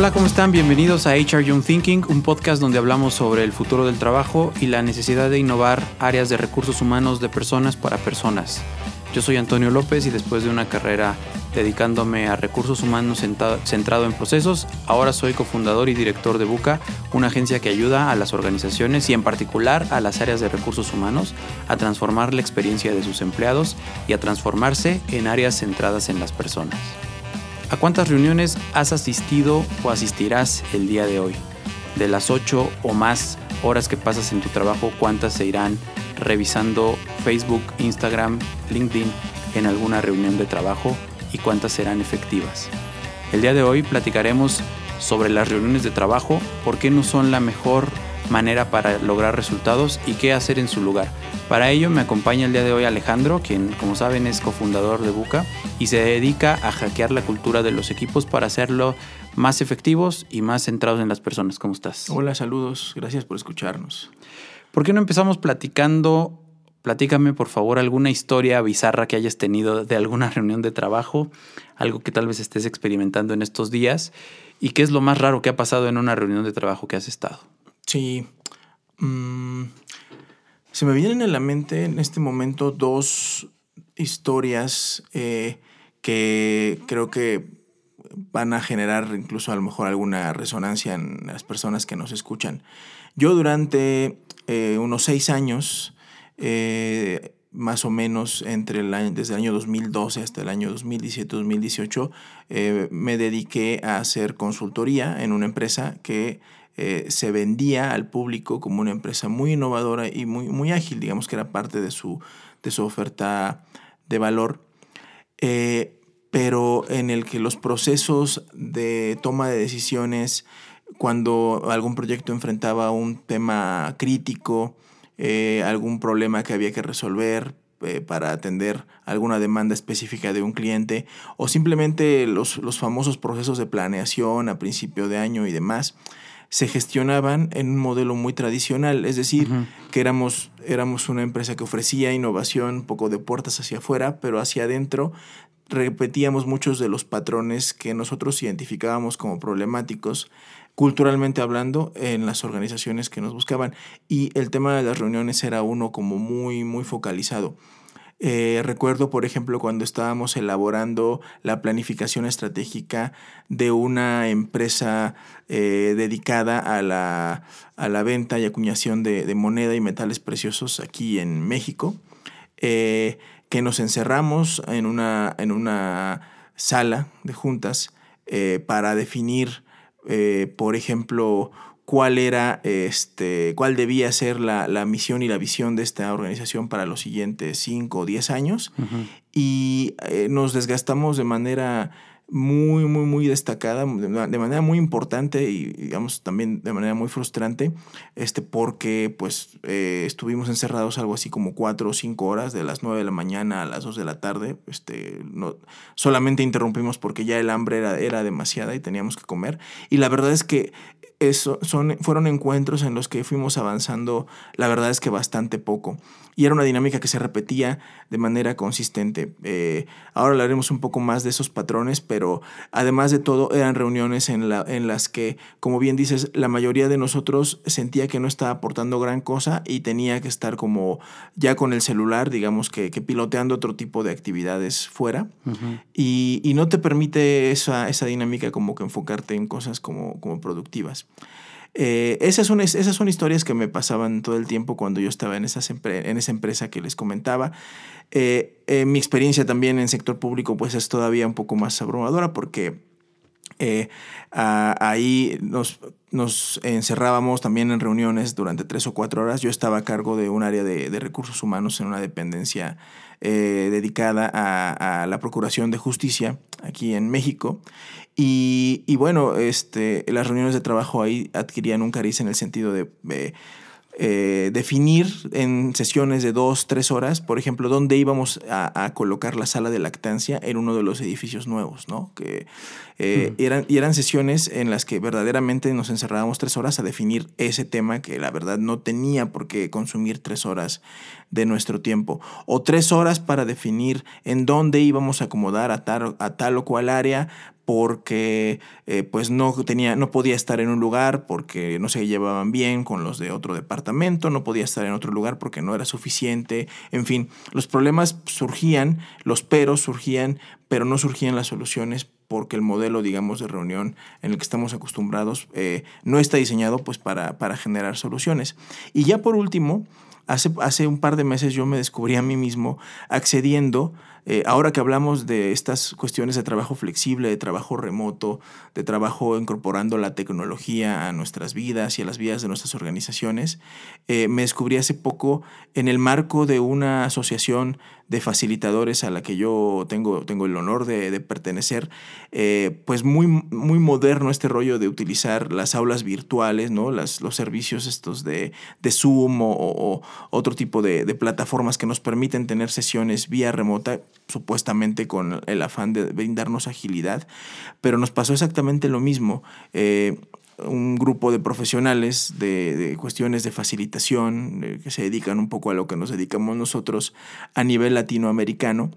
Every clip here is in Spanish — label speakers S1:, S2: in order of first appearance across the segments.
S1: Hola, ¿cómo están? Bienvenidos a HR Young Thinking, un podcast donde hablamos sobre el futuro del trabajo y la necesidad de innovar áreas de recursos humanos de personas para personas. Yo soy Antonio López y después de una carrera dedicándome a recursos humanos centrado en procesos, ahora soy cofundador y director de Buca, una agencia que ayuda a las organizaciones y en particular a las áreas de recursos humanos a transformar la experiencia de sus empleados y a transformarse en áreas centradas en las personas. ¿A cuántas reuniones has asistido o asistirás el día de hoy? De las 8 o más horas que pasas en tu trabajo, ¿cuántas se irán revisando Facebook, Instagram, LinkedIn en alguna reunión de trabajo y cuántas serán efectivas. El día de hoy platicaremos sobre las reuniones de trabajo, por qué no son la mejor manera para lograr resultados y qué hacer en su lugar. Para ello me acompaña el día de hoy Alejandro, quien como saben es cofundador de Buca y se dedica a hackear la cultura de los equipos para hacerlo más efectivos y más centrados en las personas. ¿Cómo estás?
S2: Hola, saludos. Gracias por escucharnos.
S1: ¿Por qué no empezamos platicando? Platícame, por favor, alguna historia bizarra que hayas tenido de alguna reunión de trabajo, algo que tal vez estés experimentando en estos días, y qué es lo más raro que ha pasado en una reunión de trabajo que has estado.
S2: Sí. Mm, se me vienen en la mente en este momento dos historias eh, que creo que van a generar incluso a lo mejor alguna resonancia en las personas que nos escuchan. Yo durante eh, unos seis años, eh, más o menos entre el año, desde el año 2012 hasta el año 2017-2018, eh, me dediqué a hacer consultoría en una empresa que se vendía al público como una empresa muy innovadora y muy, muy ágil, digamos que era parte de su, de su oferta de valor, pero en el que los procesos de toma de decisiones, cuando algún proyecto enfrentaba un tema crítico, eh, algún problema que había que resolver eh, para atender alguna demanda específica de un cliente o simplemente los, los, famosos procesos de planeación a principio de año y demás se gestionaban en un modelo muy tradicional, es decir, que éramos, éramos una empresa que ofrecía innovación un poco de puertas hacia afuera, pero hacia adentro. Repetíamos muchos de los patrones que nosotros identificábamos como problemáticos culturalmente hablando en las organizaciones que nos buscaban. Y el tema de las reuniones era uno como muy muy focalizado. Eh, recuerdo, por ejemplo, cuando estábamos elaborando la planificación estratégica de una empresa eh, dedicada a la, a la, venta y acuñación de, moneda y metales preciosos aquí en México, eh, que nos encerramos en una, en una sala de juntas para definir por ejemplo, cuál era, este, cuál debía ser la, la, misión y la visión de esta organización para los siguientes 5 o 10 años. Y eh, nos desgastamos de manera muy, muy, muy destacada, de manera muy importante y digamos también de manera muy frustrante, este, porque pues eh, estuvimos encerrados algo así como cuatro o cinco horas, de las nueve de la mañana a las dos de la tarde, este, no, solamente interrumpimos porque ya el hambre era, era demasiada y teníamos que comer. Y la verdad es que eso son, fueron encuentros en los que fuimos avanzando, la verdad es que bastante poco. Y era una dinámica que se repetía de manera consistente. Eh, ahora hablaremos un poco más de esos patrones, pero además de todo eran reuniones en, la, en las que, como bien dices, la mayoría de nosotros sentía que no estaba aportando gran cosa y tenía que estar como ya con el celular, digamos que, piloteando otro tipo de actividades fuera. y, y, no te permite esa, esa dinámica como que enfocarte en cosas como, como productivas. Eh, esas, son, esas son historias que me pasaban todo el tiempo cuando yo estaba en, en esa empresa que les comentaba. Eh, eh, mi experiencia también en sector público pues es todavía un poco más abrumadora porque ahí nos, nos, encerrábamos también en reuniones durante tres o cuatro horas. Yo estaba a cargo de un área de, recursos humanos en una dependencia dedicada a, a, la Procuración de Justicia aquí en México. Y, bueno, este, las reuniones de trabajo ahí adquirían un cariz en el sentido de eh, definir en sesiones de dos, tres horas, por ejemplo, dónde íbamos a, colocar la sala de lactancia en uno de los edificios nuevos, ¿no? Que eh, hmm. eran, y eran sesiones en las que verdaderamente nos encerrábamos tres horas a definir ese tema que la verdad no tenía por qué consumir tres horas de nuestro tiempo. O tres horas para definir en dónde íbamos a acomodar a tal, a tal o cual área porque eh, pues no tenía, no podía estar en un lugar porque no se llevaban bien con los de otro departamento, no podía estar en otro lugar porque no era suficiente, en fin, los problemas surgían, los peros surgían, pero no surgían las soluciones porque el modelo, digamos, de reunión en el que estamos acostumbrados eh, no está diseñado pues para, para generar soluciones. Y ya por último, hace, hace un par de meses yo me descubrí a mí mismo accediendo eh, ahora que hablamos de estas cuestiones de trabajo flexible, de trabajo remoto, de trabajo incorporando la tecnología a nuestras vidas y a las vidas de nuestras organizaciones, eh, me descubrí hace poco en el marco de una asociación de facilitadores a la que yo tengo, tengo el honor de, pertenecer, eh, pues muy, muy moderno este rollo de utilizar las aulas virtuales, ¿no? Las, los servicios estos de, de Zoom o, otro tipo de, de plataformas que nos permiten tener sesiones vía remota supuestamente con el afán de brindarnos agilidad, pero nos pasó exactamente lo mismo. Eh, un grupo de profesionales de, cuestiones de facilitación eh, que se dedican un poco a lo que nos dedicamos nosotros a nivel latinoamericano,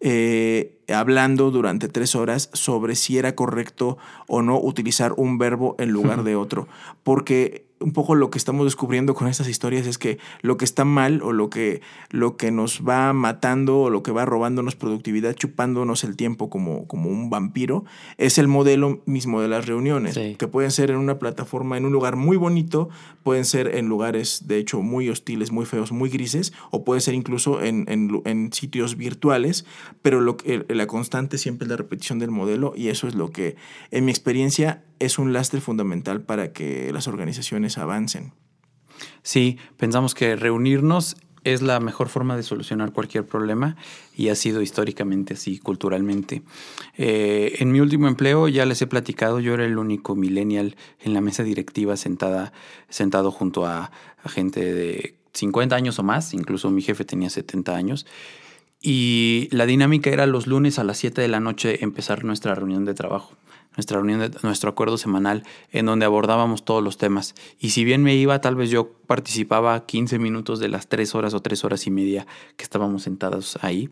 S2: eh, hablando durante tres horas sobre si era correcto o no utilizar un verbo en lugar de otro, porque un poco lo que estamos descubriendo con estas historias es que lo que está mal o lo que, lo que nos va matando o lo que va robándonos productividad, chupándonos el tiempo como, como un vampiro, es el modelo mismo de las reuniones, que pueden ser en una plataforma, en un lugar muy bonito, pueden ser en lugares de hecho muy hostiles, muy feos, muy grises, o puede ser incluso en, en, en sitios virtuales, pero lo, la constante siempre es la repetición del modelo y eso es lo que en mi experiencia es un lastre fundamental para que las organizaciones avancen.
S1: Sí, pensamos que reunirnos es la mejor forma de solucionar cualquier problema y ha sido históricamente así, culturalmente. Eh, en mi último empleo, ya les he platicado, yo era el único millennial en la mesa directiva sentada, sentado junto a, a gente de 50 años o más, incluso mi jefe tenía 70 años. Y la dinámica era los lunes a las 7 de la noche empezar nuestra reunión de trabajo nuestra reunión, de, nuestro acuerdo semanal, en donde abordábamos todos los temas. Y si bien me iba, tal vez yo participaba 15 minutos de las 3 horas o 3 horas y media que estábamos sentados ahí,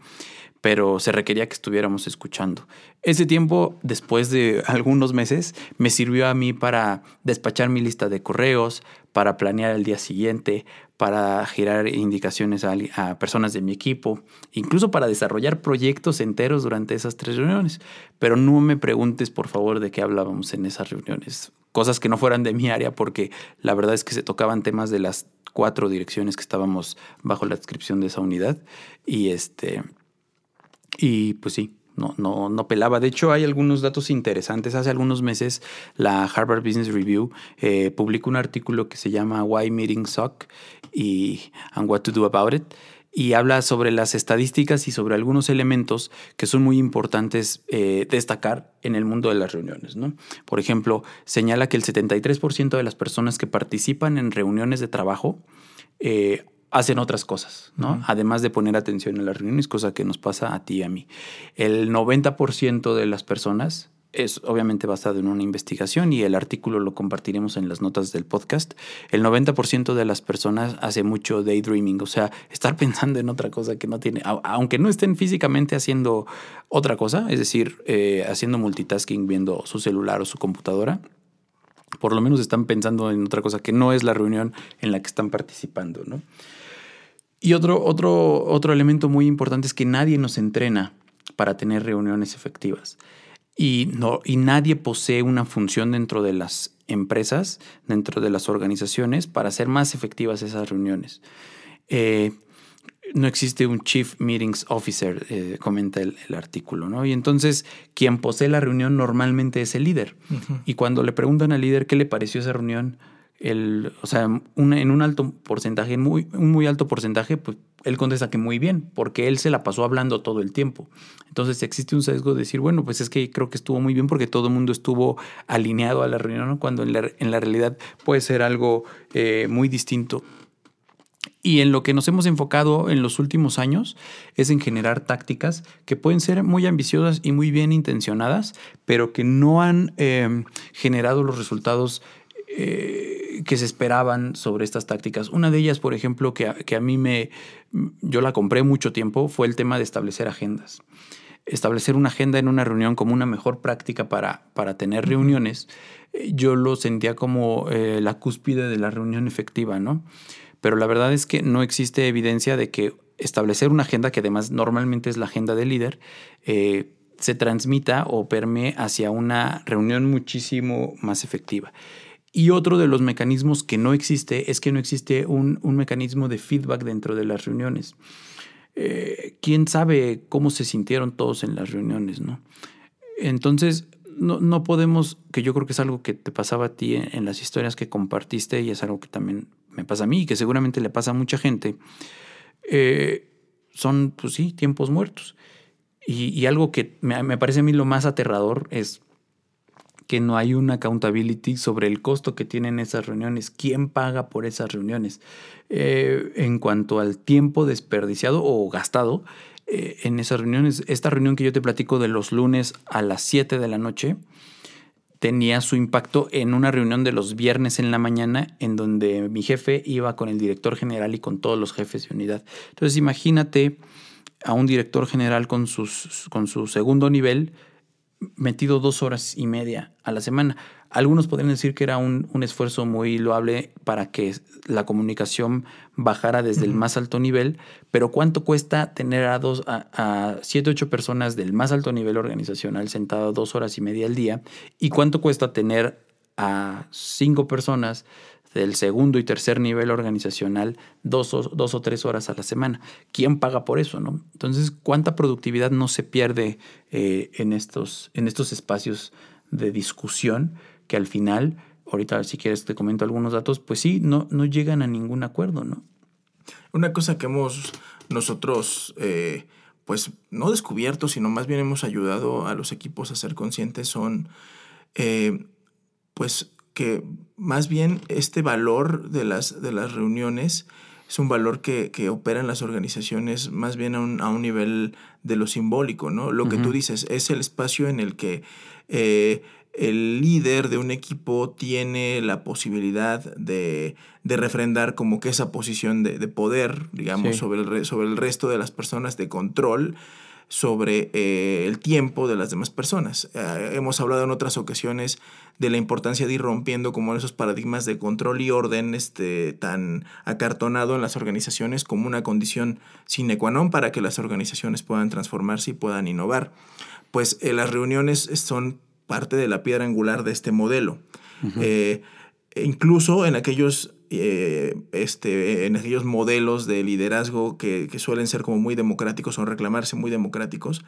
S1: pero se requería que estuviéramos escuchando. Ese tiempo, después de algunos meses, me sirvió a mí para despachar mi lista de correos, para planear el día siguiente, para girar indicaciones a, personas de mi equipo, incluso para desarrollar proyectos enteros durante esas tres reuniones. Pero no me preguntes, por favor, de qué hablábamos en esas reuniones. Cosas que no fueran de mi área, porque la verdad es que se tocaban temas de las cuatro direcciones que estábamos bajo la descripción de esa unidad. Y este. Y pues sí, no, no, no pelaba. De hecho, hay algunos datos interesantes. Hace algunos meses la Harvard Business Review eh, publicó un artículo que se llama Why Meetings Suck y and What to Do About It y habla sobre las estadísticas y sobre algunos elementos que son muy importantes eh, destacar en el mundo de las reuniones. ¿no? Por ejemplo, señala que el 73% de las personas que participan en reuniones de trabajo eh, hacen otras cosas, ¿no? Además de poner atención en las reuniones, cosa que nos pasa a ti y a mí. El 90% de las personas es obviamente basado en una investigación y el artículo lo compartiremos en las notas del podcast. El 90% de las personas hace mucho daydreaming, o sea, estar pensando en otra cosa que no tiene, aunque no estén físicamente haciendo otra cosa, es decir, eh, haciendo multitasking viendo su celular o su computadora, por lo menos están pensando en otra cosa que no es la reunión en la que están participando, ¿no? Y otro, otro, otro elemento muy importante es que nadie nos entrena para tener reuniones efectivas. Y, no, y nadie posee una función dentro de las empresas, dentro de las organizaciones, para hacer más efectivas esas reuniones. Eh, no existe un Chief Meetings Officer, eh, comenta el, artículo, ¿no? Y entonces quien posee la reunión normalmente es el líder. Y cuando le preguntan al líder qué le pareció esa reunión, el, o sea, en un alto porcentaje, un muy alto porcentaje, pues él contesta que muy bien, porque él se la pasó hablando todo el tiempo. Entonces existe un sesgo de decir, bueno, pues es que creo que estuvo muy bien porque todo el mundo estuvo alineado a la reunión, cuando en la, en la, realidad puede ser algo eh, muy distinto. Y en lo que nos hemos enfocado en los últimos años es en generar tácticas que pueden ser muy ambiciosas y muy bien intencionadas, pero que no han eh, generado los resultados eh, que se esperaban sobre estas tácticas. Una de ellas, por ejemplo, que a, que a mí me, yo la compré mucho tiempo, fue el tema de establecer agendas. establecer una agenda en una reunión como una mejor práctica para, para tener reuniones, eh, yo lo sentía como eh, la cúspide de la reunión efectiva, ¿no? Pero la verdad es que no existe evidencia de que establecer una agenda, que además normalmente es la agenda del líder, eh, se transmita o permee hacia una reunión muchísimo más efectiva. Y otro de los mecanismos que no existe es que no existe un, mecanismo de feedback dentro de las reuniones. Eh, ¿Quién sabe cómo se sintieron todos en las reuniones? ¿no? Entonces, no, no, podemos, que yo creo que es algo que te pasaba a ti en, las historias que compartiste y es algo que también me pasa a mí y que seguramente le pasa a mucha gente, eh, son, pues sí, tiempos muertos. Y, algo que me, me, parece a mí lo más aterrador es que no hay una accountability sobre el costo que tienen esas reuniones, quién paga por esas reuniones. Eh, en cuanto al tiempo desperdiciado o gastado eh, en esas reuniones, esta reunión que yo te platico de los lunes a las 7 de la noche, tenía su impacto en una reunión de los viernes en la mañana en donde mi jefe iba con el director general y con todos los jefes de unidad. Entonces imagínate a un director general con, sus, con su segundo nivel metido dos horas y media a la semana. Algunos podrían decir que era un, esfuerzo muy loable para que la comunicación bajara desde el más alto nivel, pero ¿cuánto cuesta tener a, dos, a, a siete, ocho personas del más alto nivel organizacional sentado dos horas y media al día? ¿Y cuánto cuesta tener a cinco personas del segundo y tercer nivel organizacional dos o, dos o tres horas a la semana. ¿Quién paga por eso? No? Entonces, ¿cuánta productividad no se pierde eh, en, estos, en estos espacios de discusión que al final, ahorita si quieres te comento algunos datos, pues sí, no, no llegan a ningún acuerdo, ¿no?
S2: Una cosa que hemos nosotros, eh, pues no descubierto, sino más bien hemos ayudado a los equipos a ser conscientes son, eh, pues que más bien este valor de las, de las reuniones es un valor que, que opera en las organizaciones más bien a un, a un, nivel de lo simbólico, ¿no? Lo que tú dices es el espacio en el que eh, el líder de un equipo tiene la posibilidad de, de refrendar como que esa posición de, de poder, digamos, sobre, el, sobre el resto de las personas, de control, sobre eh, el tiempo de las demás personas. Eh, hemos hablado en otras ocasiones de la importancia de ir rompiendo como esos paradigmas de control y orden este, tan acartonado en las organizaciones como una condición sine qua non para que las organizaciones puedan transformarse y puedan innovar. Pues eh, las reuniones son parte de la piedra angular de este modelo. incluso en aquellos eh, este, en aquellos modelos de liderazgo que, que, suelen ser como muy democráticos o reclamarse muy democráticos,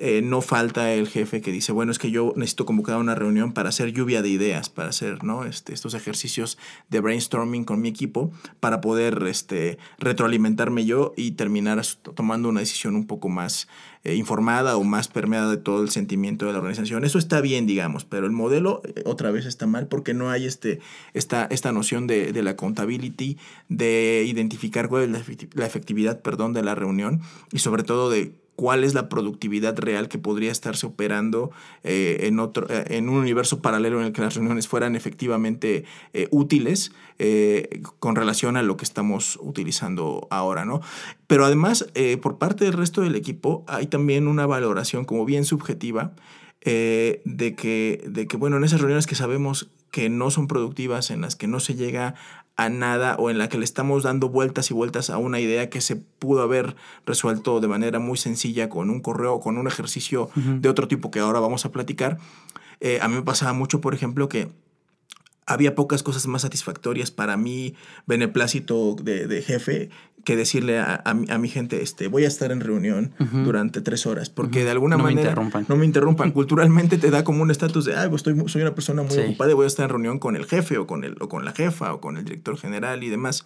S2: eh, no falta el jefe que dice, bueno, es que yo necesito convocar una reunión para hacer lluvia de ideas, para hacer ¿no? este, estos ejercicios de brainstorming con mi equipo, para poder este, retroalimentarme yo y terminar tomando una decisión un poco más eh, informada o más permeada de todo el sentimiento de la organización. Eso está bien, digamos, pero el modelo eh, otra vez está mal porque no hay este, esta, esta noción de, de la accountability, de identificar cuál es la efectividad perdón, de la reunión y sobre todo de cuál es la productividad real que podría estarse operando eh, en, otro, eh, en un universo paralelo en el que las reuniones fueran efectivamente eh, útiles con relación a lo que estamos utilizando ahora, ¿no? Pero además, por parte del resto del equipo, hay también una valoración como bien subjetiva de, que, de que, bueno, en esas reuniones que sabemos que no son productivas, en las que no se llega a nada o en la que le estamos dando vueltas y vueltas a una idea que se pudo haber resuelto de manera muy sencilla con un correo o con un ejercicio de otro tipo que ahora vamos a platicar. Eh, a mí me pasaba mucho, por ejemplo, que había pocas cosas más satisfactorias para mi beneplácito de, de jefe que decirle a, a, mi gente, este, voy a estar en reunión durante tres horas, porque de alguna manera... Me interrumpan. No me interrumpan. Culturalmente te da como un estatus de, ah, pues estoy, soy una persona muy ocupada y voy a estar en reunión con el jefe o con, el, o con la jefa o con el director general y demás.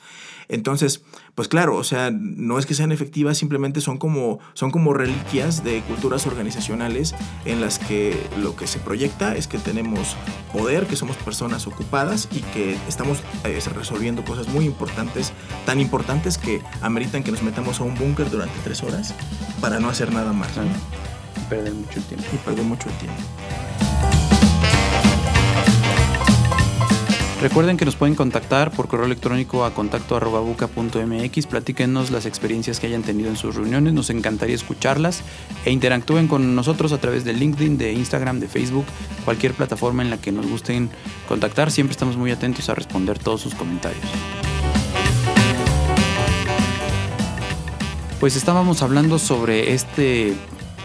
S2: Entonces, pues claro, o sea, no es que sean efectivas, simplemente son como, son como reliquias de culturas organizacionales en las que lo que se proyecta es que tenemos poder, que somos personas ocupadas y que estamos eh, resolviendo cosas muy importantes, tan importantes que ameritan que nos metamos a un búnker durante tres horas para no hacer nada más.
S1: Y perder mucho tiempo.
S2: Y perder mucho tiempo.
S1: Recuerden que nos pueden contactar por correo electrónico a contacto buca.mx, platíquenos las experiencias que hayan tenido en sus reuniones, nos encantaría escucharlas e interactúen con nosotros a través de LinkedIn, de Instagram, de Facebook, cualquier plataforma en la que nos gusten contactar, siempre estamos muy atentos a responder todos sus comentarios. Pues estábamos hablando sobre este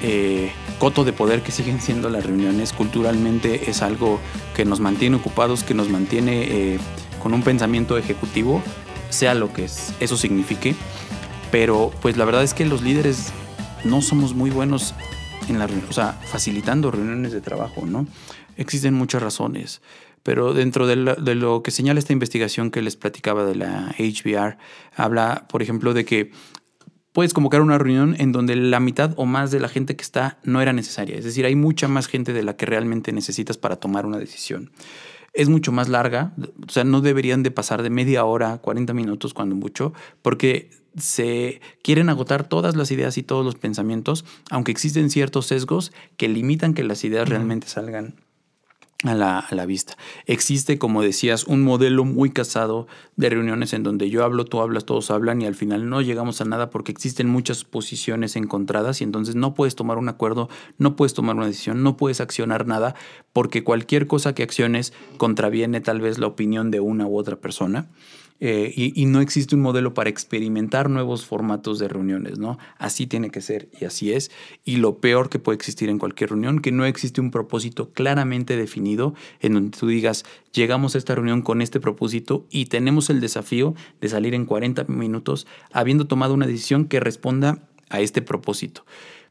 S1: eh, coto de poder que siguen siendo las reuniones. Culturalmente es algo que nos mantiene ocupados, que nos mantiene eh, con un pensamiento ejecutivo, sea lo que eso signifique. Pero pues la verdad es que los líderes no somos muy buenos en la o sea, facilitando reuniones de trabajo, ¿no? Existen muchas razones. Pero dentro de lo, que señala esta investigación que les platicaba de la HBR, habla, por ejemplo, de que puedes convocar una reunión en donde la mitad o más de la gente que está no era necesaria. Es decir, hay mucha más gente de la que realmente necesitas para tomar una decisión. Es mucho más larga, o sea, no deberían de pasar de media hora, 40 minutos cuando mucho, porque se quieren agotar todas las ideas y todos los pensamientos, aunque existen ciertos sesgos que limitan que las ideas realmente salgan a la, vista. Existe, como decías, un modelo muy casado de reuniones en donde yo hablo, tú hablas, todos hablan y al final no llegamos a nada porque existen muchas posiciones encontradas y entonces no puedes tomar un acuerdo, no puedes tomar una decisión, no puedes accionar nada porque cualquier cosa que acciones contraviene tal vez la opinión de una u otra persona. Eh, y, no existe un modelo para experimentar nuevos formatos de reuniones, ¿no? Así tiene que ser y así es. Y lo peor que puede existir en cualquier reunión, que no existe un propósito claramente definido en donde tú digas, llegamos a esta reunión con este propósito y tenemos el desafío de salir en 40 minutos habiendo tomado una decisión que responda a este propósito.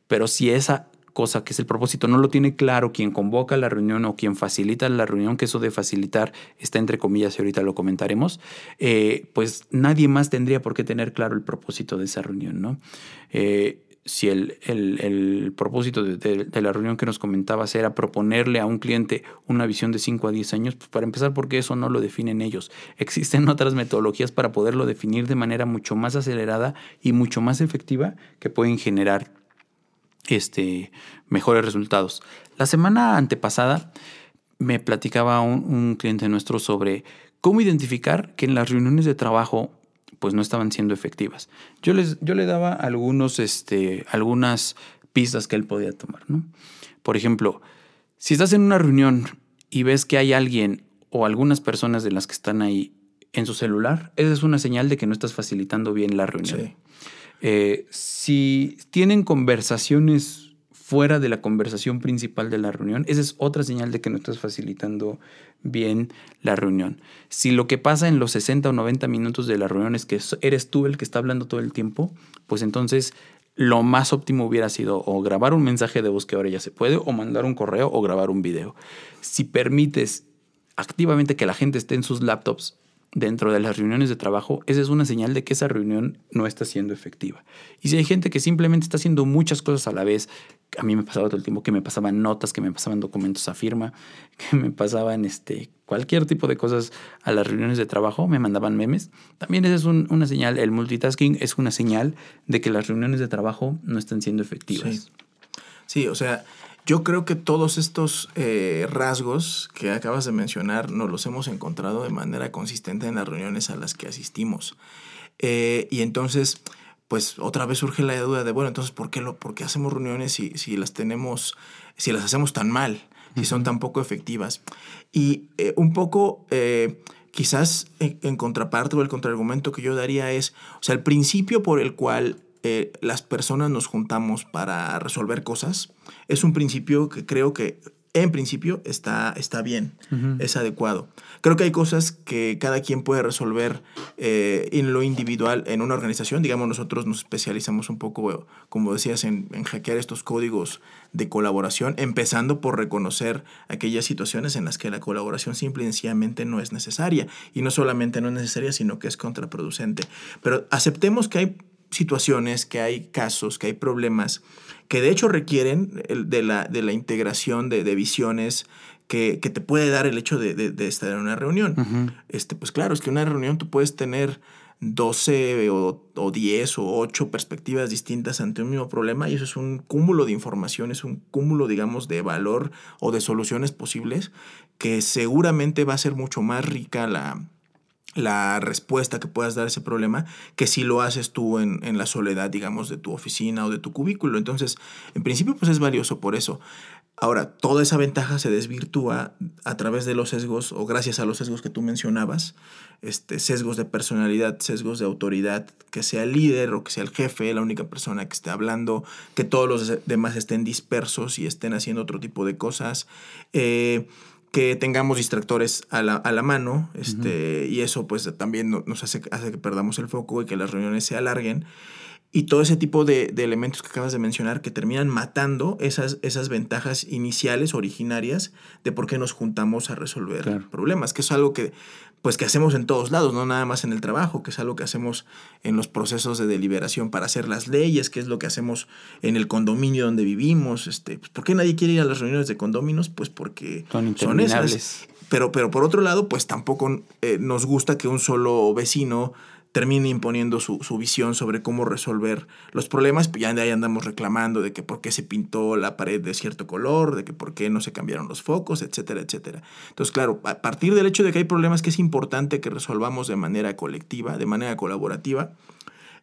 S1: Pero si esa cosa que es el propósito, no lo tiene claro quien convoca la reunión o quien facilita la reunión, que eso de facilitar está entre comillas y ahorita lo comentaremos, eh, pues nadie más tendría por qué tener claro el propósito de esa reunión, ¿no? Eh, si el, el, propósito de, la reunión que nos comentabas era proponerle a un cliente una visión de 5 a 10 años, pues para empezar, porque eso no lo definen ellos. Existen otras metodologías para poderlo definir de manera mucho más acelerada y mucho más efectiva que pueden generar este, mejores resultados. La semana antepasada me platicaba un, cliente nuestro sobre cómo identificar que en las reuniones de trabajo pues no estaban siendo efectivas. Yo, les, yo le daba algunos, este, algunas pistas que él podía tomar. ¿no? Por ejemplo, si estás en una reunión y ves que hay alguien o algunas personas de las que están ahí en su celular, esa es una señal de que no estás facilitando bien la reunión. Eh, si tienen conversaciones fuera de la conversación principal de la reunión, esa es otra señal de que no estás facilitando bien la reunión. Si lo que pasa en los 60 o 90 minutos de la reunión es que eres tú el que está hablando todo el tiempo, pues entonces lo más óptimo hubiera sido o grabar un mensaje de voz que ahora ya se puede, o mandar un correo o grabar un video. Si permites activamente que la gente esté en sus laptops dentro de las reuniones de trabajo, esa es una señal de que esa reunión no está siendo efectiva. Y si hay gente que simplemente está haciendo muchas cosas a la vez, a mí me pasaba todo el tiempo que me pasaban notas, que me pasaban documentos a firma, que me pasaban este, cualquier tipo de cosas a las reuniones de trabajo, me mandaban memes, también esa es una señal, el multitasking es una señal de que las reuniones de trabajo no están siendo efectivas.
S2: Sí, sí o sea, yo creo que todos estos eh, rasgos que acabas de mencionar nos los hemos encontrado de manera consistente en las reuniones a las que asistimos. Eh, y entonces, pues otra vez surge la duda de, bueno, entonces, ¿por qué, lo, por qué hacemos reuniones si, si las tenemos, si las hacemos tan mal, si son tan poco efectivas? Y eh, un poco, quizás en, en, contraparte o el contraargumento que yo daría es, o sea, el principio por el cual eh, las personas nos juntamos para resolver cosas, es un principio que creo que en principio está, está bien, es adecuado. Creo que hay cosas que cada quien puede resolver eh, en lo individual en una organización. Digamos, nosotros nos especializamos un poco, como decías, en, en, hackear estos códigos de colaboración, empezando por reconocer aquellas situaciones en las que la colaboración simple y sencillamente no es necesaria. Y no solamente no es necesaria, sino que es contraproducente. Pero aceptemos que hay situaciones, que hay casos, que hay problemas que de hecho requieren de la, de la integración de, visiones que, te puede dar el hecho de, estar en una reunión. este, pues claro, es que en una reunión tú puedes tener 12 o, o 10 o 8 perspectivas distintas ante un mismo problema y eso es un cúmulo de información, es un cúmulo, digamos, de valor o de soluciones posibles que seguramente va a ser mucho más rica la, la respuesta que puedas dar a ese problema que si lo haces tú en, en, la soledad, digamos, de tu oficina o de tu cubículo. Entonces, en principio, pues es valioso por eso. Ahora, toda esa ventaja se desvirtúa a través de los sesgos o gracias a los sesgos que tú mencionabas, este, sesgos de personalidad, sesgos de autoridad, que sea el líder o que sea el jefe, la única persona que esté hablando, que todos los demás estén dispersos y estén haciendo otro tipo de cosas. Eh, que tengamos distractores a la, a la mano, este, y eso pues también nos hace, hace que perdamos el foco y que las reuniones se alarguen. Y todo ese tipo de, de, elementos que acabas de mencionar que terminan matando esas, esas ventajas iniciales, originarias, de por qué nos juntamos a resolver claro. problemas, que es algo que, pues, que hacemos en todos lados, no nada más en el trabajo, que es algo que hacemos en los procesos de deliberación para hacer las leyes, que es lo que hacemos en el condominio donde vivimos. Este, pues, ¿Por qué nadie quiere ir a las reuniones de condominios? Pues porque
S1: son,
S2: son esas. Pero, pero por otro lado, pues tampoco eh, nos gusta que un solo vecino termine imponiendo su, su, visión sobre cómo resolver los problemas, pues ya de ahí andamos reclamando de que por qué se pintó la pared de cierto color, de que por qué no se cambiaron los focos, etcétera, etcétera. Entonces, claro, a partir del hecho de que hay problemas que es importante que resolvamos de manera colectiva, de manera colaborativa,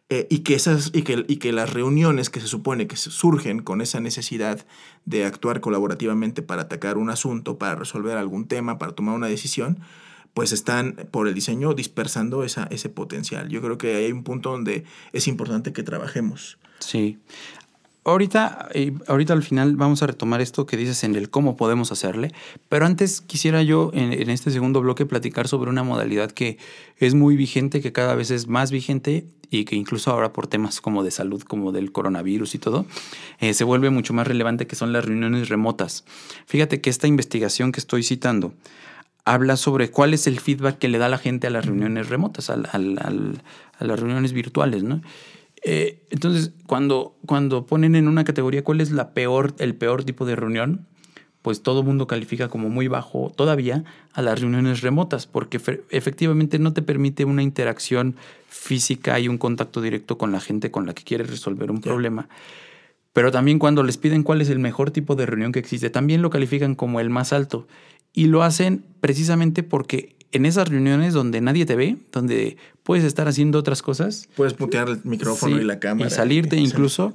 S2: eh, y, que esas, y, que, y que las reuniones que se supone que surgen con esa necesidad de actuar colaborativamente para atacar un asunto, para resolver algún tema, para tomar una decisión, pues están por el diseño dispersando esa, ese potencial. Yo creo que hay un punto donde es importante que trabajemos.
S1: Sí. Ahorita, ahorita al final vamos a retomar esto que dices en el cómo podemos hacerle, pero antes quisiera yo en, este segundo bloque platicar sobre una modalidad que es muy vigente, que cada vez es más vigente y que incluso ahora por temas como de salud, como del coronavirus y todo, eh, se vuelve mucho más relevante, que son las reuniones remotas. Fíjate que esta investigación que estoy citando habla sobre cuál es el feedback que le da la gente a las reuniones remotas, a, a, a las reuniones virtuales, ¿no? Eh, entonces, cuando, cuando ponen en una categoría cuál es la peor, el peor tipo de reunión, pues todo el mundo califica como muy bajo todavía a las reuniones remotas, porque efectivamente no te permite una interacción física y un contacto directo con la gente con la que quieres resolver un problema. Pero también cuando les piden cuál es el mejor tipo de reunión que existe, también lo califican como el más alto. Y lo hacen precisamente porque en esas reuniones donde nadie te ve, donde puedes estar haciendo otras cosas.
S2: Puedes putear el micrófono
S1: sí,
S2: y la cámara.
S1: Y salirte incluso.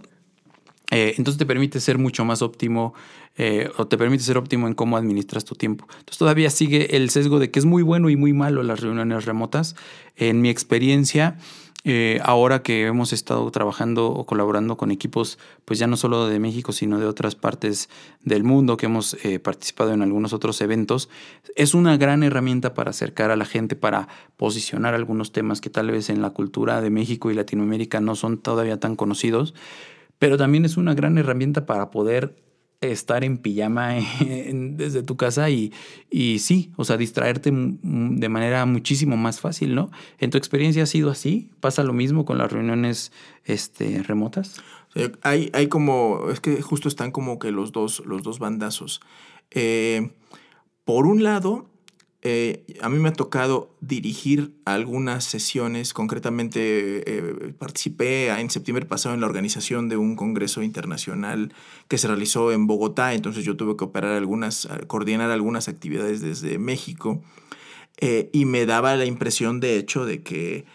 S1: Eh, entonces te permite ser mucho más óptimo eh, o te permite ser óptimo en cómo administras tu tiempo. Entonces todavía sigue el sesgo de que es muy bueno y muy malo las reuniones remotas. En mi experiencia, eh, ahora que hemos estado trabajando o colaborando con equipos, pues ya no solo de México, sino de otras partes del mundo, que hemos eh, participado en algunos otros eventos, es una gran herramienta para acercar a la gente, para posicionar algunos temas que tal vez en la cultura de México y Latinoamérica no son todavía tan conocidos, pero también es una gran herramienta para poder estar en pijama desde tu casa y, y sí, o sea, distraerte de manera muchísimo más fácil, ¿no? ¿En tu experiencia ha sido así? ¿Pasa lo mismo con las reuniones este, remotas?
S2: Eh, hay, hay como, es que justo están como que los dos, los dos bandazos. Eh, por un lado, eh, a mí me ha tocado dirigir algunas sesiones, concretamente eh, participé en septiembre pasado en la organización de un congreso internacional que se realizó en Bogotá, entonces yo tuve que operar algunas, coordinar algunas actividades desde México eh, y me daba la impresión de hecho de que,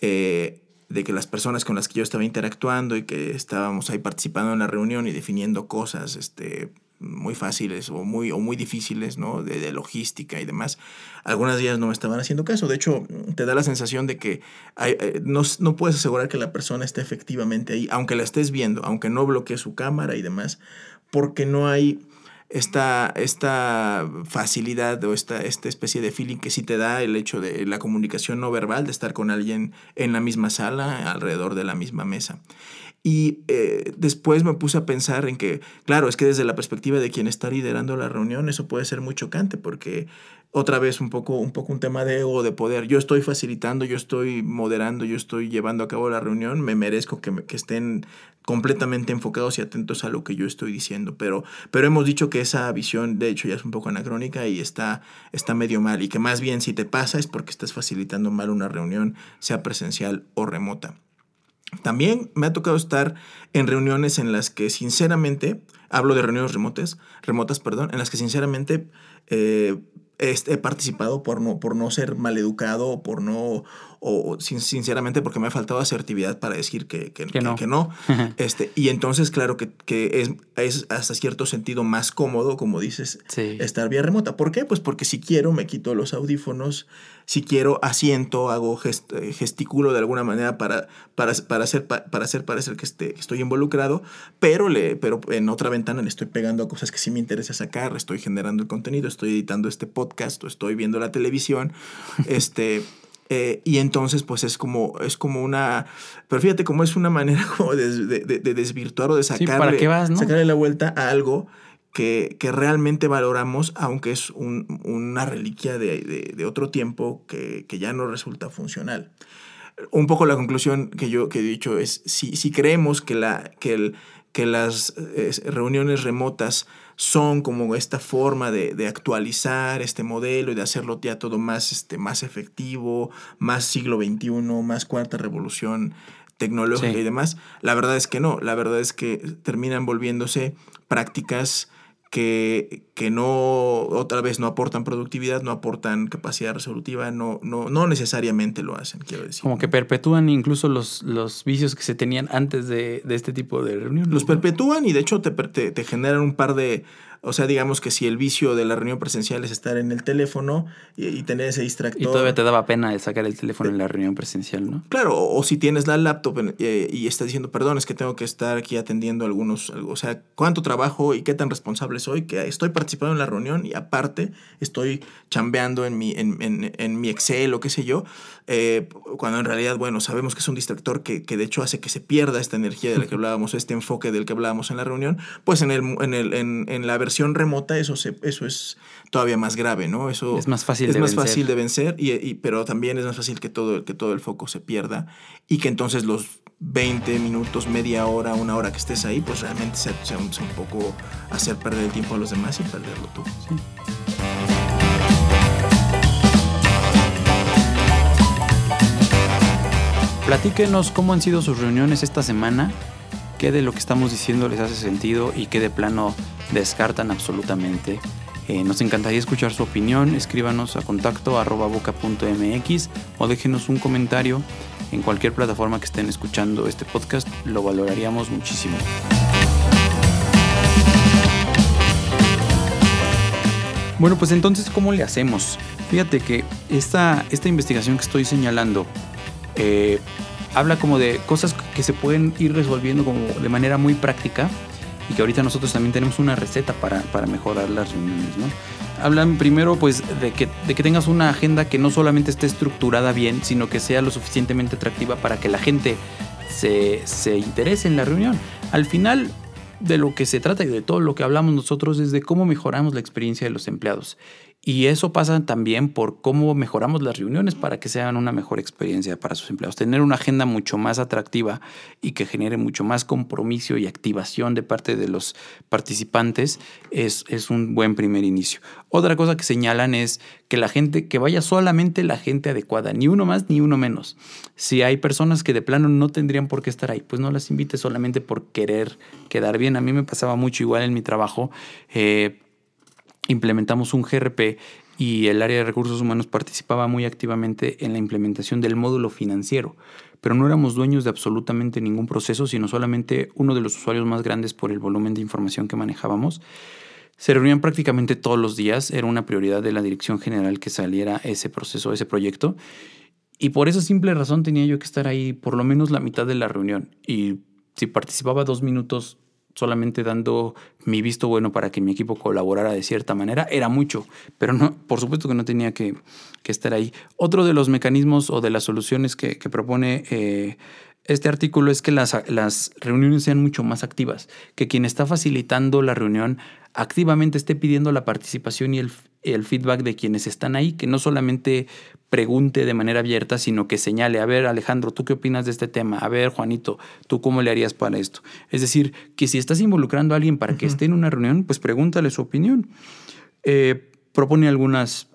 S2: eh, de que las personas con las que yo estaba interactuando y que estábamos ahí participando en la reunión y definiendo cosas, este, muy fáciles o muy, o muy difíciles, ¿no? De, de, logística y demás. Algunas días no me estaban haciendo caso. De hecho, te da la sensación de que eh, no, no, puedes asegurar que la persona esté efectivamente ahí, aunque la estés viendo, aunque no bloquee su cámara y demás, porque no hay esta, esta facilidad o esta, esta especie de feeling que sí te da el hecho de la comunicación no verbal, de estar con alguien en la misma sala, alrededor de la misma mesa. Y eh, después me puse a pensar en que, claro, es que desde la perspectiva de quien está liderando la reunión, eso puede ser muy chocante porque otra vez un poco, un poco un tema de ego, de poder. Yo estoy facilitando, yo estoy moderando, yo estoy llevando a cabo la reunión, me merezco que, que estén completamente enfocados y atentos a lo que yo estoy diciendo. Pero, pero hemos dicho que que esa visión de hecho ya es un poco anacrónica y está, está medio mal y que más bien si te pasa es porque estás facilitando mal una reunión, sea presencial o remota. También me ha tocado estar en reuniones en las que sinceramente, hablo de reuniones remotas, remotas, perdón, en las que sinceramente eh, he participado por no, por no ser maleducado por no, o sinceramente porque me ha faltado asertividad para decir que, que, no. Que, no. este, y entonces, claro que, que es, es, hasta cierto sentido más cómodo, como dices, estar vía remota. ¿Por qué? Pues porque si quiero me quito los audífonos, si quiero asiento, hago gest, gesticulo de alguna manera para, para, para, hacer, para hacer parecer que, esté, estoy involucrado, pero, le, pero en otra ventana le estoy pegando a cosas que sí me interesa sacar, estoy generando el contenido, estoy editando este podcast o estoy viendo la televisión. este, eh, y entonces, pues es como, es como una. Pero fíjate cómo es una manera como de, de, desvirtuar o de sacarle, sacarle la vuelta a algo que, que realmente valoramos, aunque es un, una reliquia de, otro tiempo que, que, ya no resulta funcional. Un poco la conclusión que yo que he dicho es: si, si creemos que, la, que, el, que las eh, reuniones remotas son como esta forma de, actualizar este modelo y de hacerlo ya todo más, este, más efectivo, más siglo XXI, más cuarta revolución tecnológica y demás. La verdad es que no, la verdad es que terminan volviéndose prácticas que, que, no, otra vez no aportan productividad, no aportan capacidad resolutiva, no, no, no necesariamente lo hacen, quiero decir.
S1: Como que perpetúan incluso los, los vicios que se tenían antes de, de este tipo de reuniones.
S2: Los perpetúan y de hecho te, te, te generan un par de, o sea, digamos que si el vicio de la reunión presencial es estar en el teléfono y, tener ese distractor.
S1: Y todavía te daba pena el sacar el teléfono en la reunión presencial, ¿no?
S2: Claro, o, si tienes la laptop eh, y estás diciendo, perdón, es que tengo que estar aquí atendiendo algunos, o sea, cuánto trabajo y qué tan responsable soy, que estoy participando en la reunión y aparte estoy chambeando en mi, en, en, en mi Excel o qué sé yo, eh, cuando en realidad, bueno, sabemos que es un distractor que, que, de hecho hace que se pierda esta energía de la que hablábamos, este enfoque del que hablábamos en la reunión, pues en, el, en, el, en, en la versión remota eso, se, eso es todavía más grave, ¿no? Eso
S1: es más fácil,
S2: es de, más vencer. fácil de vencer, y, pero también es más fácil que todo, que todo el foco se pierda y que entonces los 20 minutos, media hora, una hora que estés ahí, pues realmente sea, sea, un, poco hacer perder el tiempo a los demás y perderlo tú. Sí.
S1: Platíquenos cómo han sido sus reuniones esta semana, qué de lo que estamos diciendo les hace sentido y qué de plano descartan absolutamente. Eh, nos encantaría escuchar su opinión, escríbanos a contacto arroba boca.mx o déjenos un comentario en cualquier plataforma que estén escuchando este podcast, lo valoraríamos muchísimo. Bueno, pues entonces, ¿cómo le hacemos? Fíjate que esta, esta investigación que estoy señalando eh, habla como de cosas que se pueden ir resolviendo como de manera muy práctica y que ahorita nosotros también tenemos una receta para, para mejorar las reuniones, ¿no? Hablan primero pues de que, de que tengas una agenda que no solamente esté estructurada bien, sino que sea lo suficientemente atractiva para que la gente se, se interese en la reunión. Al final de lo que se trata y de todo lo que hablamos nosotros es de cómo mejoramos la experiencia de los empleados. Y eso pasa también por cómo mejoramos las reuniones para que sean una mejor experiencia para sus empleados. Tener una agenda mucho más atractiva y que genere mucho más compromiso y activación de parte de los participantes es, es un buen primer inicio. Otra cosa que señalan es que la gente, que vaya solamente la gente adecuada, ni uno más ni uno menos. Si hay personas que de plano no tendrían por qué estar ahí, pues no las invite solamente por querer quedar bien. A mí me pasaba mucho igual en mi trabajo. Eh, implementamos un GRP y el área de recursos humanos participaba muy activamente en la implementación del módulo financiero, pero no éramos dueños de absolutamente ningún proceso, sino solamente uno de los usuarios más grandes por el volumen de información que manejábamos. Se reunían prácticamente todos los días, era una prioridad de la dirección general que saliera ese proceso, ese proyecto, y por esa simple razón tenía yo que estar ahí por lo menos la mitad de la reunión, y si participaba dos minutos solamente dando mi visto bueno para que mi equipo colaborara de cierta manera, era mucho, pero no, por supuesto que no tenía que, estar ahí. Otro de los mecanismos o de las soluciones que, propone eh, este artículo es que las, las reuniones sean mucho más activas, que quien está facilitando la reunión activamente esté pidiendo la participación y el, el feedback de quienes están ahí, que no solamente pregunte de manera abierta, sino que señale, a ver Alejandro, ¿tú qué opinas de este tema? A ver Juanito, ¿tú cómo le harías para esto? Es decir, que si estás involucrando a alguien para que esté en una reunión, pues pregúntale su opinión. Eh, propone algunas,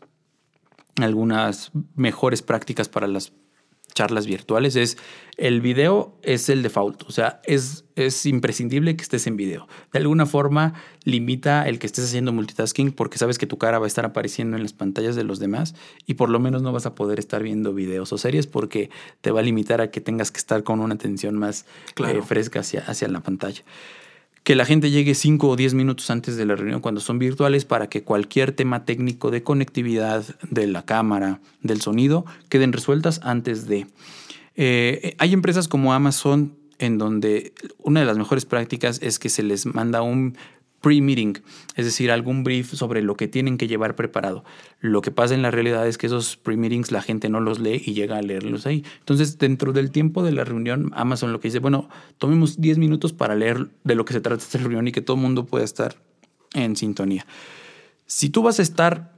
S1: algunas mejores prácticas para las charlas virtuales es el video es el default, o sea, es, es imprescindible que estés en video. De alguna forma limita el que estés haciendo multitasking porque sabes que tu cara va a estar apareciendo en las pantallas de los demás y por lo menos no vas a poder estar viendo videos o series porque te va a limitar a que tengas que estar con una atención más eh, fresca hacia, hacia la pantalla que la gente llegue 5 o 10 minutos antes de la reunión cuando son virtuales para que cualquier tema técnico de conectividad de la cámara, del sonido, queden resueltas antes de. Eh, hay empresas como Amazon en donde una de las mejores prácticas es que se les manda un pre-meeting, es decir, algún brief sobre lo que tienen que llevar preparado. Lo que pasa en la realidad es que esos pre-meetings la gente no los lee y llega a leerlos ahí. Entonces, dentro del tiempo de la reunión, Amazon lo que dice, bueno, tomemos 10 minutos para leer de lo que se trata esta reunión y que todo el mundo pueda estar en sintonía. Si tú vas a estar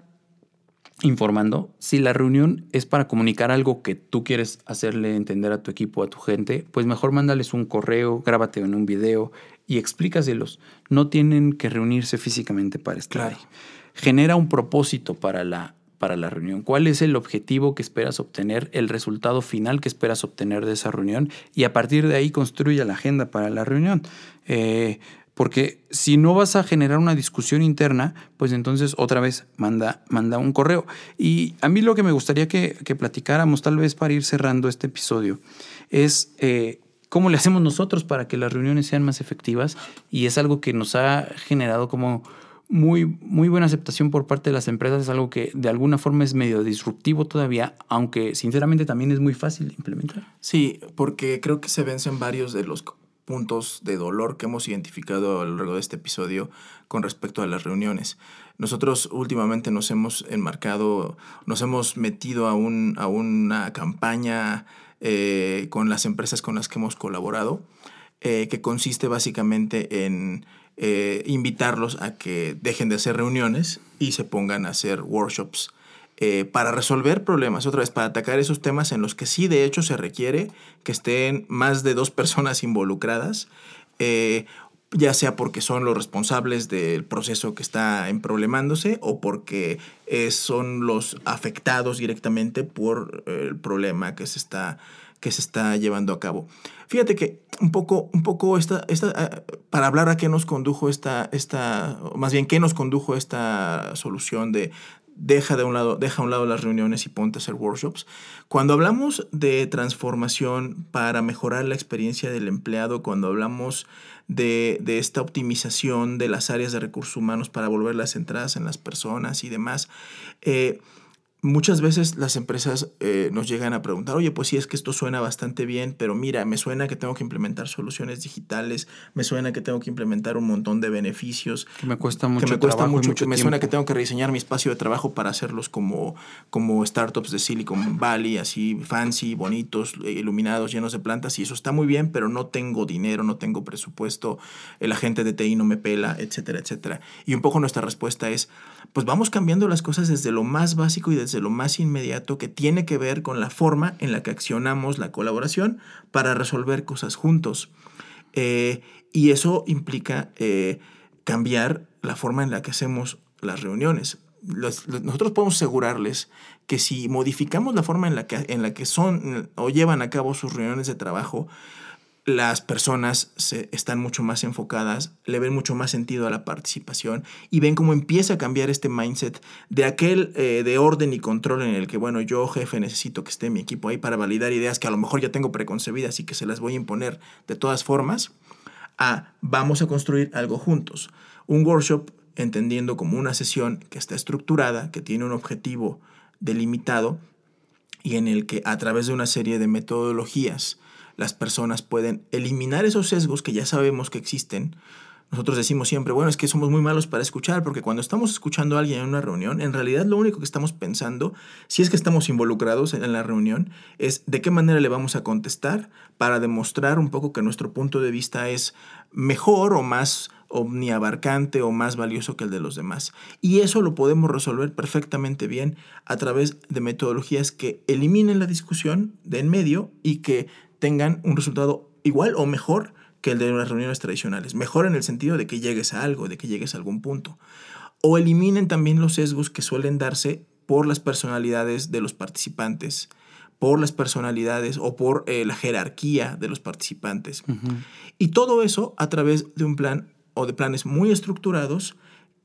S1: informando, si la reunión es para comunicar algo que tú quieres hacerle entender a tu equipo, a tu gente, pues mejor mándales un correo, grábate en un video y explícaselos. No tienen que reunirse físicamente para estar ahí. Genera un propósito para la, para la reunión. ¿Cuál es el objetivo que esperas obtener, el resultado final que esperas obtener de esa reunión? Y a partir de ahí construye la agenda para la reunión. Eh, porque si no vas a generar una discusión interna, pues entonces otra vez manda, manda un correo. Y a mí lo que me gustaría que, platicáramos, tal vez para ir cerrando este episodio, es eh, cómo le hacemos nosotros para que las reuniones sean más efectivas. Y es algo que nos ha generado como muy, muy buena aceptación por parte de las empresas. Es algo que de alguna forma es medio disruptivo todavía, aunque sinceramente también es muy fácil de implementar.
S2: Sí, porque creo que se vencen varios de los puntos de dolor que hemos identificado a lo largo de este episodio con respecto a las reuniones. Nosotros últimamente nos hemos enmarcado, nos hemos metido a, un, a una campaña eh, con las empresas con las que hemos colaborado, eh, que consiste básicamente en eh, invitarlos a que dejen de hacer reuniones y se pongan a hacer workshops eh, para resolver problemas, otra vez, para atacar esos temas en los que sí de hecho se requiere que estén más de dos personas involucradas, eh, ya sea porque son los responsables del proceso que está problemándose o porque eh, son los afectados directamente por el problema que se está que se está llevando a cabo. Fíjate que un poco, un poco esta, esta, para hablar a qué nos condujo esta, esta, más bien qué nos condujo esta solución de, deja de un lado, deja a un lado las reuniones y ponte a hacer workshops. Cuando hablamos de transformación para mejorar la experiencia del empleado, cuando hablamos de, esta optimización de las áreas de recursos humanos para volver las entradas en las personas y demás, eh, Muchas veces las empresas eh, nos llegan a preguntar, oye, pues sí, es que esto suena bastante bien, pero mira, me suena que tengo que implementar soluciones digitales, me suena que tengo que implementar un montón de beneficios.
S1: Que me cuesta mucho.
S2: Que me cuesta mucho, me suena que tengo que rediseñar mi espacio de trabajo para hacerlos como, como startups de Silicon Valley, así fancy, bonitos, iluminados, llenos de plantas, y eso está muy bien, pero no tengo dinero, no tengo presupuesto, el agente de TI no me pela, etcétera, etcétera. Y un poco nuestra respuesta es, pues vamos cambiando las cosas desde lo más básico y desde lo más inmediato que tiene que ver con la forma en la que accionamos la colaboración para resolver cosas juntos. Eh, y eso implica eh, cambiar la forma en la que hacemos las reuniones. nosotros podemos asegurarles que si modificamos la forma en la que, en la que son o llevan a cabo sus reuniones de trabajo, las personas se, están mucho más enfocadas, le ven mucho más sentido a la participación y ven cómo empieza a cambiar este mindset de aquel eh, de orden y control en el que, bueno, yo jefe necesito que esté mi equipo ahí para validar ideas que a lo mejor ya tengo preconcebidas y que se las voy a imponer de todas formas, a vamos a construir algo juntos. Un workshop entendiendo como una sesión que está estructurada, que tiene un objetivo delimitado y en el que a través de una serie de metodologías, las personas pueden eliminar esos sesgos que ya sabemos que existen. Nosotros decimos siempre, bueno, es que somos muy malos para escuchar, porque cuando estamos escuchando a alguien en una reunión, en realidad lo único que estamos pensando, si es que estamos involucrados en la reunión, es de qué manera le vamos a contestar para demostrar un poco que nuestro punto de vista es mejor o más omniabarcante o más valioso que el de los demás. Y eso lo podemos resolver perfectamente bien a través de metodologías que eliminen la discusión de en medio y que tengan un resultado igual o mejor que el de las reuniones tradicionales. Mejor en el sentido de que llegues a algo, de que llegues a algún punto. O eliminen también los sesgos que suelen darse por las personalidades de los participantes, por las personalidades o por eh, la jerarquía de los participantes. Y todo eso a través de un plan o de planes muy estructurados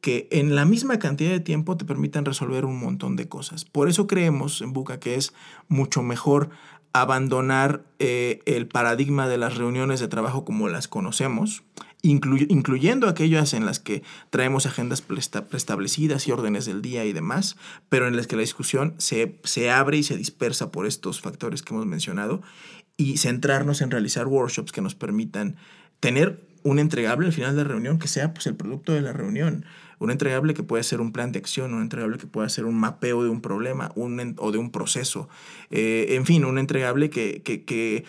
S2: que en la misma cantidad de tiempo te permitan resolver un montón de cosas. Por eso creemos en Buca que es mucho mejor abandonar eh, el paradigma de las reuniones de trabajo como las conocemos, incluyendo aquellas en las que traemos agendas preestablecidas y órdenes del día y demás, pero en las que la discusión se, se abre y se dispersa por estos factores que hemos mencionado, y centrarnos en realizar workshops que nos permitan tener un entregable al final de la reunión que sea pues, el producto de la reunión un entregable que puede ser un plan de acción, un entregable que puede ser un mapeo de un problema un, o de un proceso. Eh, en fin, un entregable que, que, que,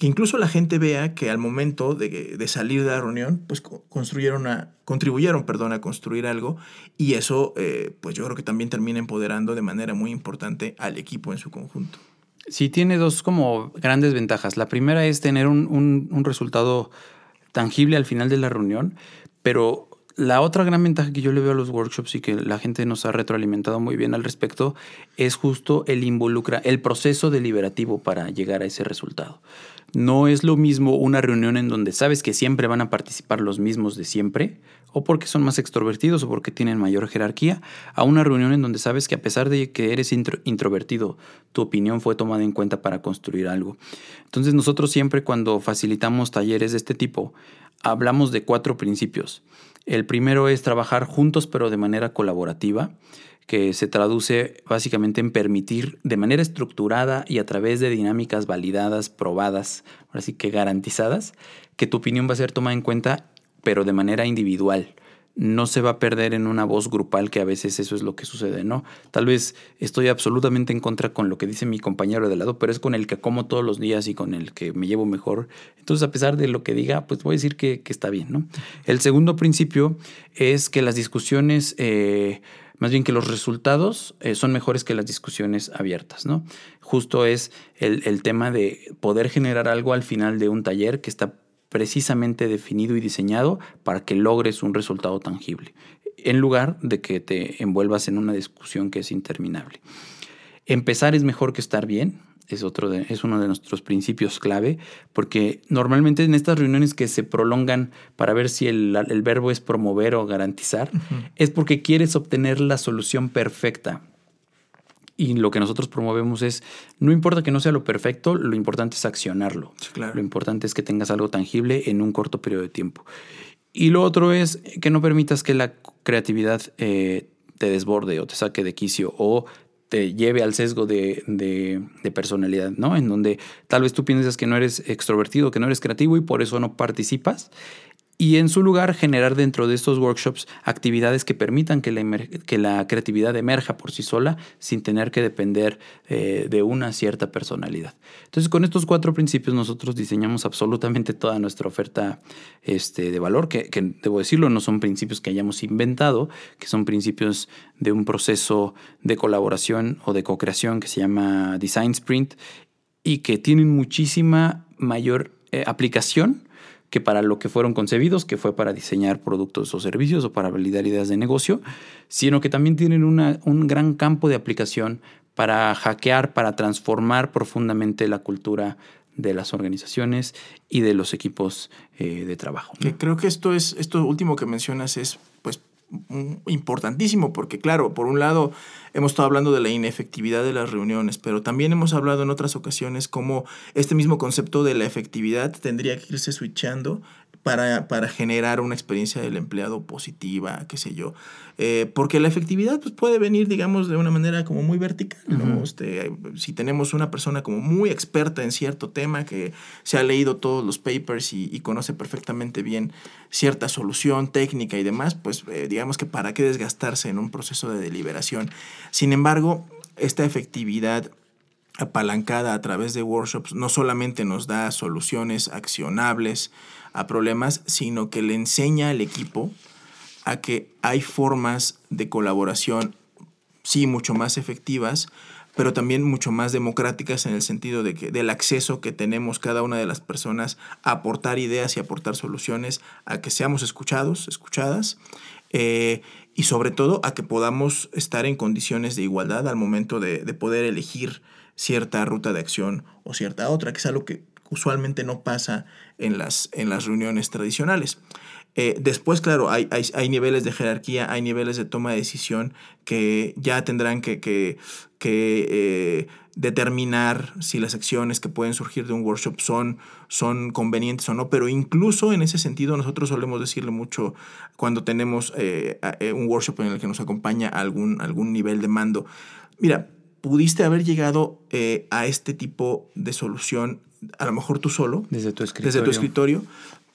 S2: incluso la gente vea que al momento de, de, salir de la reunión, pues construyeron a, contribuyeron perdón, a construir algo y eso, eh, pues yo creo que también termina empoderando de manera muy importante al equipo en su conjunto.
S1: Sí, tiene dos como grandes ventajas. La primera es tener un, un resultado tangible al final de la reunión, pero la otra gran ventaja que yo le veo a los workshops y que la gente nos ha retroalimentado muy bien al respecto es justo el involucra, el proceso deliberativo para llegar a ese resultado. No es lo mismo una reunión en donde sabes que siempre van a participar los mismos de siempre, o porque son más extrovertidos o porque tienen mayor jerarquía, a una reunión en donde sabes que a pesar de que eres introvertido, tu opinión fue tomada en cuenta para construir algo. Entonces nosotros siempre cuando facilitamos talleres de este tipo, hablamos de cuatro principios. El primero es trabajar juntos pero de manera colaborativa, que se traduce básicamente en permitir de manera estructurada y a través de dinámicas validadas, probadas, así que garantizadas, que tu opinión va a ser tomada en cuenta pero de manera individual no se va a perder en una voz grupal, que a veces eso es lo que sucede, ¿no? Tal vez estoy absolutamente en contra con lo que dice mi compañero de lado, pero es con el que como todos los días y con el que me llevo mejor. Entonces, a pesar de lo que diga, pues voy a decir que, está bien, ¿no? El segundo principio es que las discusiones... Eh, más bien que los resultados eh, son mejores que las discusiones abiertas, ¿no? Justo es el, el tema de poder generar algo al final de un taller que está precisamente definido y diseñado para que logres un resultado tangible, en lugar de que te envuelvas en una discusión que es interminable. Empezar es mejor que estar bien, es, otro es uno de nuestros principios clave, porque normalmente en estas reuniones que se prolongan para ver si el, verbo es promover o garantizar, es porque quieres obtener la solución perfecta y lo que nosotros promovemos es, no importa que no sea lo perfecto, lo importante es accionarlo. Lo importante es que tengas algo tangible en un corto periodo de tiempo. Y lo otro es que no permitas que la creatividad eh, te desborde o te saque de quicio o te lleve al sesgo de, de, personalidad, ¿no? En donde tal vez tú piensas que no eres extrovertido, que no eres creativo y por eso no participas y en su lugar generar dentro de estos workshops actividades que permitan que la, que la creatividad emerja por sí sola sin tener que depender eh, de una cierta personalidad. Entonces con estos cuatro principios nosotros diseñamos absolutamente toda nuestra oferta este, de valor, que, debo decirlo, no son principios que hayamos inventado, que son principios de un proceso de colaboración o de co-creación que se llama Design Sprint y que tienen muchísima mayor eh, aplicación que para lo que fueron concebidos, que fue para diseñar productos o servicios o para validar ideas de negocio, sino que también tienen un gran campo de aplicación para hackear, para transformar profundamente la cultura de las organizaciones y de los equipos eh, de trabajo.
S2: creo que esto es, esto último que mencionas es importantísimo, porque claro, por un lado hemos estado hablando de la inefectividad de las reuniones, pero también hemos hablado en otras ocasiones cómo este mismo concepto de la efectividad tendría que irse switchando para, para, generar una experiencia del empleado positiva, qué sé yo. Eh, porque la efectividad pues, puede venir, digamos, de una manera como muy vertical. ¿no? este, si tenemos una persona como muy experta en cierto tema, que se ha leído todos los papers y, conoce perfectamente bien cierta solución técnica y demás, pues eh, digamos que para qué desgastarse en un proceso de deliberación. Sin embargo, esta efectividad apalancada a través de workshops no solamente nos da soluciones accionables a problemas, sino que le enseña al equipo a que hay formas de colaboración, sí, mucho más efectivas, pero también mucho más democráticas en el sentido de que del acceso que tenemos cada una de las personas a aportar ideas y aportar soluciones, a que seamos escuchados, escuchadas, eh, y sobre todo a que podamos estar en condiciones de igualdad al momento de, de poder elegir cierta ruta de acción o cierta otra, que es algo que usualmente no pasa en las, en las reuniones tradicionales. Eh, después, claro, hay, hay, niveles de jerarquía, hay niveles de toma de decisión que ya tendrán que, que, eh, determinar si las acciones que pueden surgir de un workshop son, son convenientes o no, pero incluso en ese sentido nosotros solemos decirle mucho cuando tenemos eh, un workshop en el que nos acompaña algún, algún nivel de mando. Mira, pudiste haber llegado a este tipo de solución, a lo mejor tú solo,
S1: desde tu escritorio,
S2: desde tu escritorio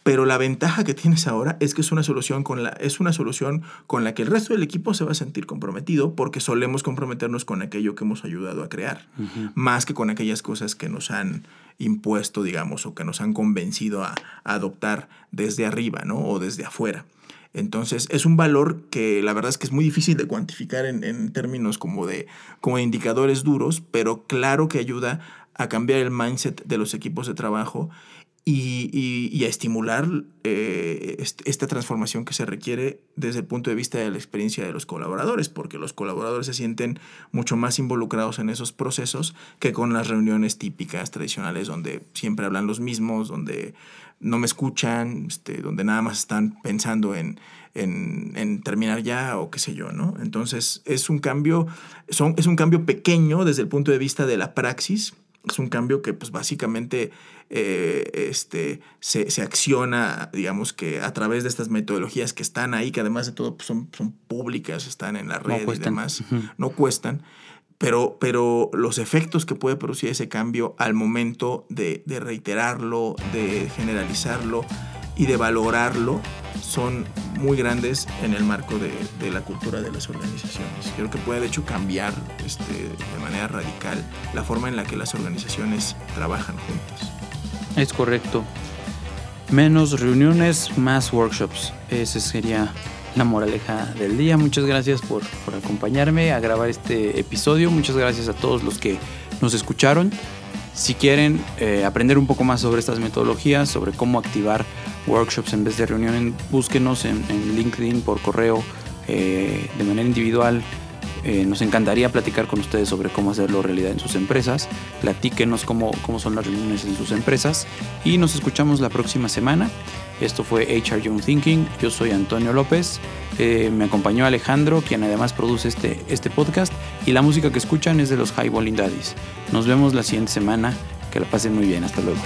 S2: pero la ventaja que tienes ahora es que es una solución con la, es una solución con la que el resto del equipo se va a sentir comprometido porque solemos comprometernos con aquello que hemos ayudado a crear, más que con aquellas cosas que nos han impuesto, digamos, o que nos han convencido a, adoptar desde arriba, ¿no? O desde afuera. Entonces, es un valor que la verdad es que es muy difícil de cuantificar en, en términos como de, como de indicadores duros, pero claro que ayuda a cambiar el mindset de los equipos de trabajo y, a estimular eh, esta transformación que se requiere desde el punto de vista de la experiencia de los colaboradores, porque los colaboradores se sienten mucho más involucrados en esos procesos que con las reuniones típicas, tradicionales, donde siempre hablan los mismos, donde no me escuchan, este, donde nada más están pensando en, en, terminar ya o qué sé yo, ¿no? Entonces es un cambio, son, es un cambio pequeño desde el punto de vista de la praxis, es un cambio que pues básicamente eh, este, se, acciona, digamos que a través de estas metodologías que están ahí, que además de todo pues, son, son públicas, están en la red y demás, no cuestan, pero, pero los efectos que puede producir ese cambio al momento de, de reiterarlo, de generalizarlo, y de valorarlo son muy grandes en el marco de, de, la cultura de las organizaciones. Creo que puede de hecho cambiar este, de manera radical la forma en la que las organizaciones trabajan juntas.
S1: Es correcto. Menos reuniones, más workshops. Esa sería la moraleja del día. Muchas gracias por, por acompañarme a grabar este episodio. Muchas gracias a todos los que nos escucharon. Si quieren eh, aprender un poco más sobre estas metodologías, sobre cómo activar workshops en vez de reuniones, búsquenos en, LinkedIn por correo eh, de manera individual. Eh, nos encantaría platicar con ustedes sobre cómo hacerlo realidad en sus empresas. Platíquenos cómo, cómo son las reuniones en sus empresas y nos escuchamos la próxima semana. Esto fue HR Young Thinking. Yo soy Antonio López. Eh, me acompañó Alejandro, quien además produce este, este podcast. Y la música que escuchan es de los High Daddies. Nos vemos la siguiente semana. Que la pasen muy bien. Hasta luego.